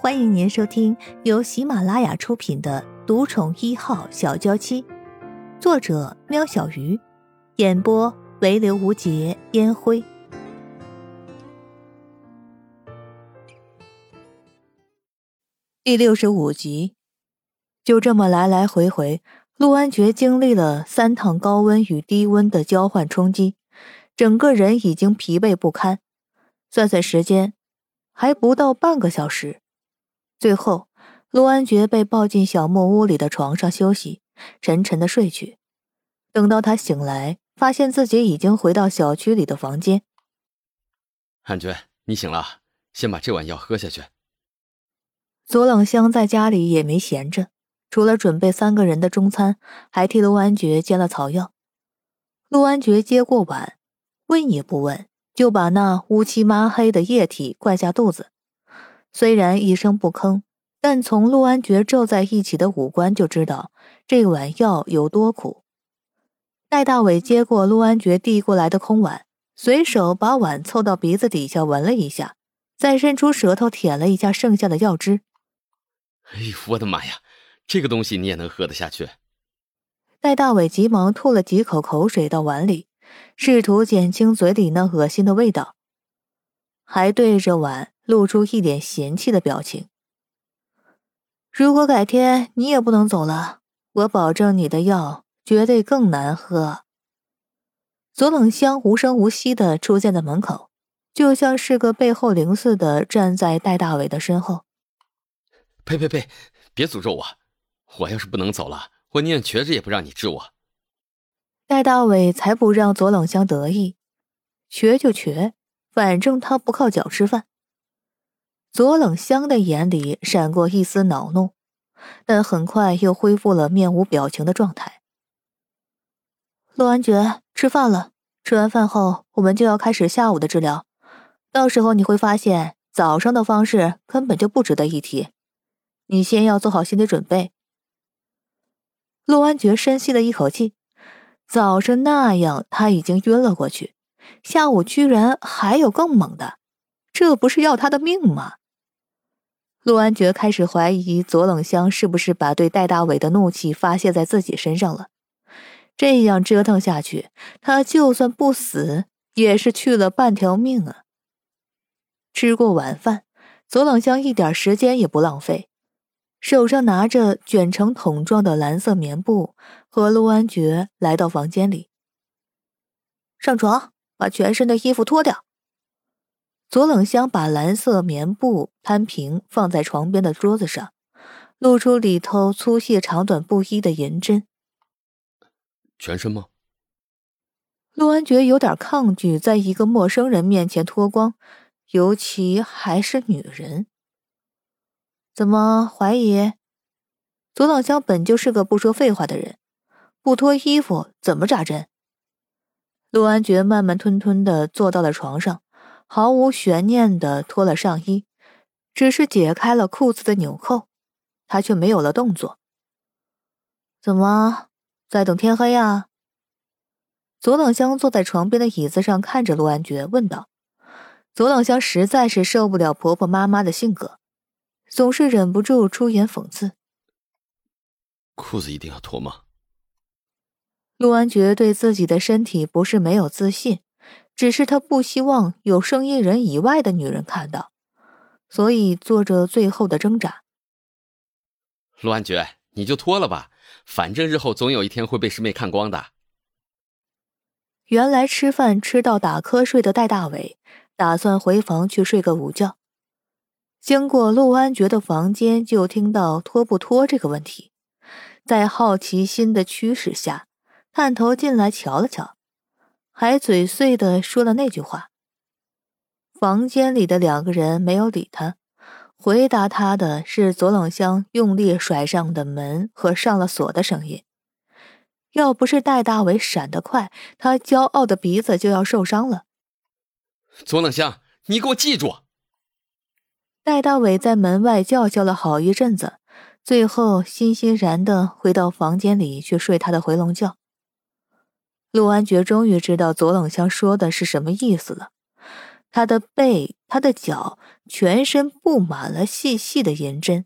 欢迎您收听由喜马拉雅出品的《独宠一号小娇妻》，作者：喵小鱼，演播：唯刘无节烟灰。第六十五集，就这么来来回回，陆安觉经历了三趟高温与低温的交换冲击，整个人已经疲惫不堪。算算时间，还不到半个小时。最后，陆安觉被抱进小木屋里的床上休息，沉沉的睡去。等到他醒来，发现自己已经回到小区里的房间。安觉，你醒了，先把这碗药喝下去。左冷香在家里也没闲着，除了准备三个人的中餐，还替陆安觉煎了草药。陆安觉接过碗，问也不问，就把那乌漆抹黑的液体灌下肚子。虽然一声不吭，但从陆安觉皱在一起的五官就知道这碗药有多苦。戴大伟接过陆安觉递过来的空碗，随手把碗凑到鼻子底下闻了一下，再伸出舌头舔了一下剩下的药汁。哎呦，我的妈呀！这个东西你也能喝得下去？戴大伟急忙吐了几口口水到碗里，试图减轻嘴里那恶心的味道，还对着碗露出一脸嫌弃的表情。如果改天你也不能走了，我保证你的药绝对更难喝。左冷香无声无息的出现在门口，就像是个背后灵似的站在戴大伟的身后。呸呸呸！别诅咒我！我要是不能走了，我宁愿瘸着也不让你治我。戴大伟才不让左冷香得意，瘸就瘸，反正他不靠脚吃饭。左冷香的眼里闪过一丝恼怒，但很快又恢复了面无表情的状态。陆安觉，吃饭了。吃完饭后，我们就要开始下午的治疗。到时候你会发现，早上的方式根本就不值得一提。你先要做好心理准备。陆安觉深吸了一口气，早上那样他已经晕了过去，下午居然还有更猛的，这不是要他的命吗？陆安觉开始怀疑左冷香是不是把对戴大伟的怒气发泄在自己身上了。这样折腾下去，他就算不死，也是去了半条命啊。吃过晚饭，左冷香一点时间也不浪费。手上拿着卷成桶状的蓝色棉布，和陆安觉来到房间里。上床，把全身的衣服脱掉。左冷香把蓝色棉布摊平，放在床边的桌子上，露出里头粗细长短不一的银针。全身吗？陆安觉有点抗拒，在一个陌生人面前脱光，尤其还是女人。怎么怀疑？左冷香本就是个不说废话的人，不脱衣服怎么扎针？陆安觉慢慢吞吞的坐到了床上，毫无悬念的脱了上衣，只是解开了裤子的纽扣，他却没有了动作。怎么在等天黑啊？左冷香坐在床边的椅子上，看着陆安觉问道。左冷香实在是受不了婆婆妈妈的性格。总是忍不住出言讽刺：“裤子一定要脱吗？”陆安觉对自己的身体不是没有自信，只是他不希望有生意人以外的女人看到，所以做着最后的挣扎。陆安觉，你就脱了吧，反正日后总有一天会被师妹看光的。原来吃饭吃到打瞌睡的戴大伟，打算回房去睡个午觉。经过陆安觉的房间，就听到脱不脱这个问题。在好奇心的驱使下，探头进来瞧了瞧，还嘴碎的说了那句话。房间里的两个人没有理他，回答他的是左冷香用力甩上的门和上了锁的声音。要不是戴大伟闪得快，他骄傲的鼻子就要受伤了。左冷香，你给我记住！戴大伟在门外叫嚣了好一阵子，最后欣欣然的回到房间里去睡他的回笼觉。陆安觉终于知道左冷香说的是什么意思了，他的背、他的脚，全身布满了细细的银针，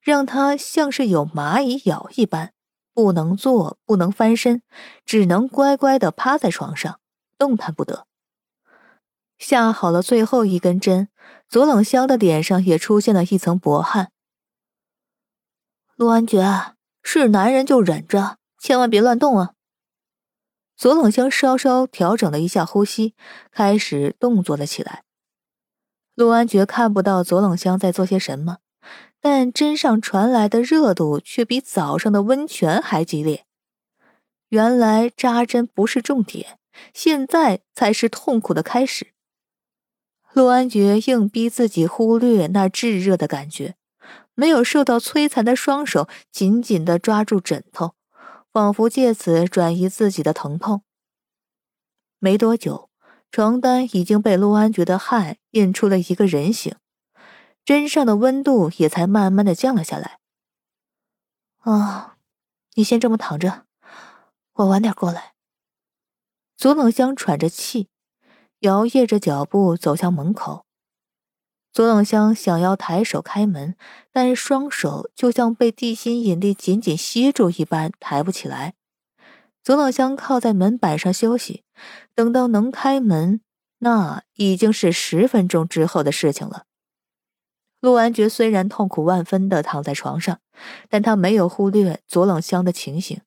让他像是有蚂蚁咬一般，不能坐，不能翻身，只能乖乖的趴在床上，动弹不得。下好了最后一根针，左冷香的脸上也出现了一层薄汗。陆安觉，是男人就忍着，千万别乱动啊！左冷香稍稍调整了一下呼吸，开始动作了起来。陆安觉看不到左冷香在做些什么，但针上传来的热度却比早上的温泉还激烈。原来扎针不是重点，现在才是痛苦的开始。陆安觉硬逼自己忽略那炙热的感觉，没有受到摧残的双手紧紧的抓住枕头。仿佛借此转移自己的疼痛。没多久，床单已经被陆安觉的汗印出了一个人形，针上的温度也才慢慢的降了下来。啊，你先这么躺着，我晚点过来。左冷香喘着气，摇曳着脚步走向门口。左冷香想要抬手开门，但双手就像被地心引力紧紧吸住一般，抬不起来。左冷香靠在门板上休息，等到能开门，那已经是十分钟之后的事情了。陆安觉虽然痛苦万分的躺在床上，但他没有忽略左冷香的情形。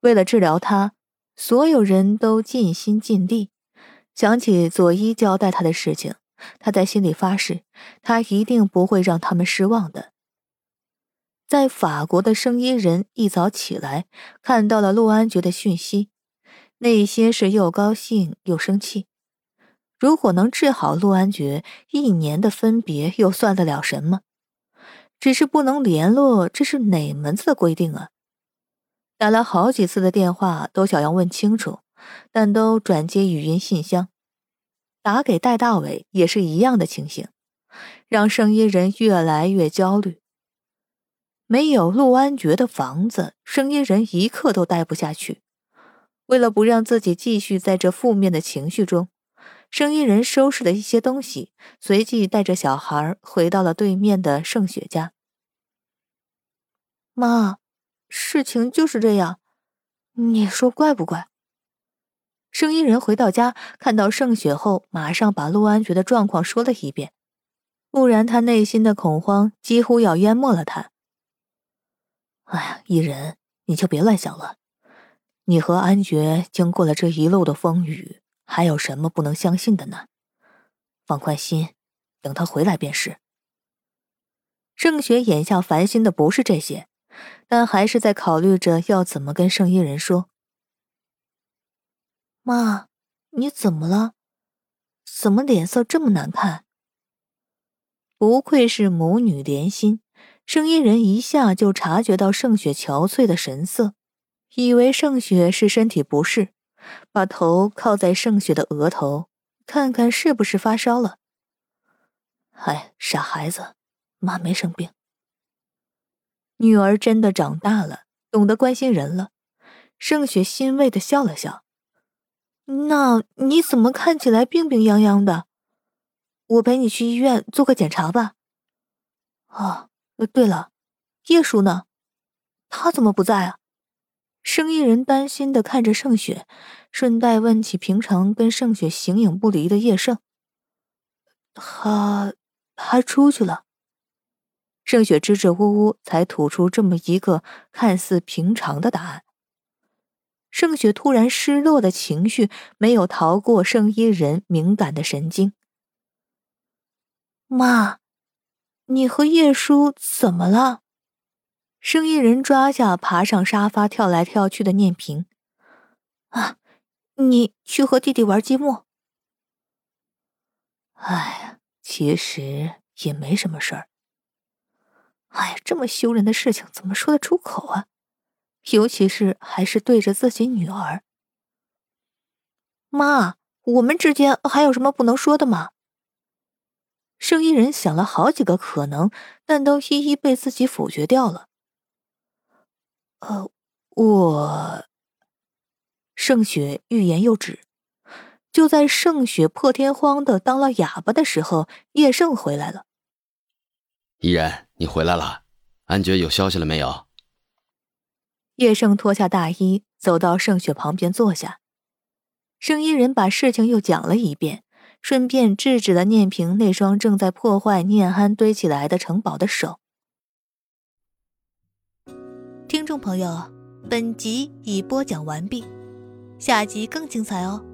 为了治疗他，所有人都尽心尽力。想起左一交代他的事情。他在心里发誓，他一定不会让他们失望的。在法国的生医人一早起来，看到了陆安觉的讯息，内心是又高兴又生气。如果能治好陆安觉，一年的分别又算得了什么？只是不能联络，这是哪门子的规定啊？打了好几次的电话，都想要问清楚，但都转接语音信箱。打给戴大伟也是一样的情形，让圣衣人越来越焦虑。没有陆安觉的房子，圣衣人一刻都待不下去。为了不让自己继续在这负面的情绪中，圣衣人收拾了一些东西，随即带着小孩回到了对面的盛雪家。妈，事情就是这样，你说怪不怪？圣衣人回到家，看到盛雪后，马上把陆安觉的状况说了一遍，不然他内心的恐慌几乎要淹没了他。哎呀，伊人，你就别乱想了。你和安觉经过了这一路的风雨，还有什么不能相信的呢？放宽心，等他回来便是。盛雪眼下烦心的不是这些，但还是在考虑着要怎么跟盛衣人说。妈，你怎么了？怎么脸色这么难看？不愧是母女连心，声音人一下就察觉到盛雪憔悴的神色，以为盛雪是身体不适，把头靠在盛雪的额头，看看是不是发烧了。哎，傻孩子，妈没生病。女儿真的长大了，懂得关心人了。盛雪欣慰的笑了笑。那你怎么看起来病病殃殃的？我陪你去医院做个检查吧。哦，对了，叶叔呢？他怎么不在啊？生意人担心的看着盛雪，顺带问起平常跟盛雪形影不离的叶盛。他他出去了。盛雪支支吾吾，才吐出这么一个看似平常的答案。盛雪突然失落的情绪没有逃过圣衣人敏感的神经。妈，你和叶叔怎么了？圣衣人抓下爬上沙发跳来跳去的念平。啊，你去和弟弟玩积木。哎呀，其实也没什么事儿。哎呀，这么羞人的事情怎么说得出口啊？尤其是还是对着自己女儿，妈，我们之间还有什么不能说的吗？圣衣人想了好几个可能，但都一一被自己否决掉了。呃，我，盛雪欲言又止，就在盛雪破天荒的当了哑巴的时候，叶盛回来了。依人，你回来了，安觉有消息了没有？叶盛脱下大衣，走到盛雪旁边坐下。圣衣人把事情又讲了一遍，顺便制止了念平那双正在破坏念安堆起来的城堡的手。听众朋友，本集已播讲完毕，下集更精彩哦。